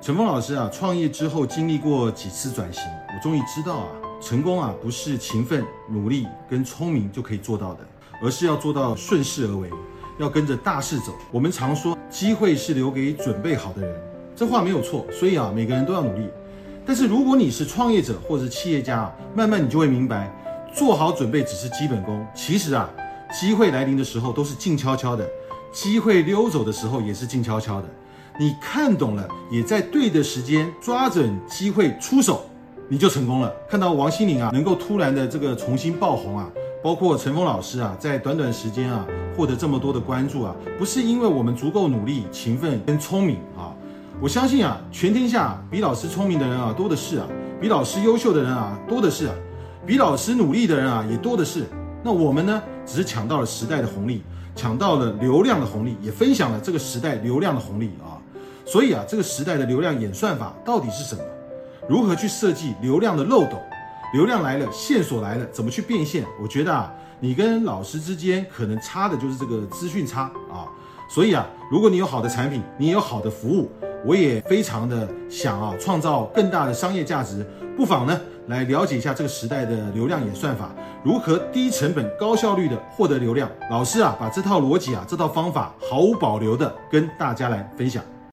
陈峰老师啊，创业之后经历过几次转型，我终于知道啊，成功啊不是勤奋、努力跟聪明就可以做到的，而是要做到顺势而为，要跟着大势走。我们常说，机会是留给准备好的人，这话没有错。所以啊，每个人都要努力。但是如果你是创业者或者是企业家啊，慢慢你就会明白，做好准备只是基本功。其实啊，机会来临的时候都是静悄悄的，机会溜走的时候也是静悄悄的。你看懂了，也在对的时间抓准机会出手，你就成功了。看到王心凌啊，能够突然的这个重新爆红啊，包括陈峰老师啊，在短短时间啊获得这么多的关注啊，不是因为我们足够努力、勤奋跟聪明啊。我相信啊，全天下比老师聪明的人啊多的是啊，比老师优秀的人啊多的是啊，比老师努力的人啊也多的是。那我们呢，只是抢到了时代的红利，抢到了流量的红利，也分享了这个时代流量的红利啊。所以啊，这个时代的流量演算法到底是什么？如何去设计流量的漏斗？流量来了，线索来了，怎么去变现？我觉得啊，你跟老师之间可能差的就是这个资讯差啊。所以啊，如果你有好的产品，你有好的服务，我也非常的想啊，创造更大的商业价值，不妨呢来了解一下这个时代的流量演算法，如何低成本高效率的获得流量。老师啊，把这套逻辑啊，这套方法毫无保留的跟大家来分享。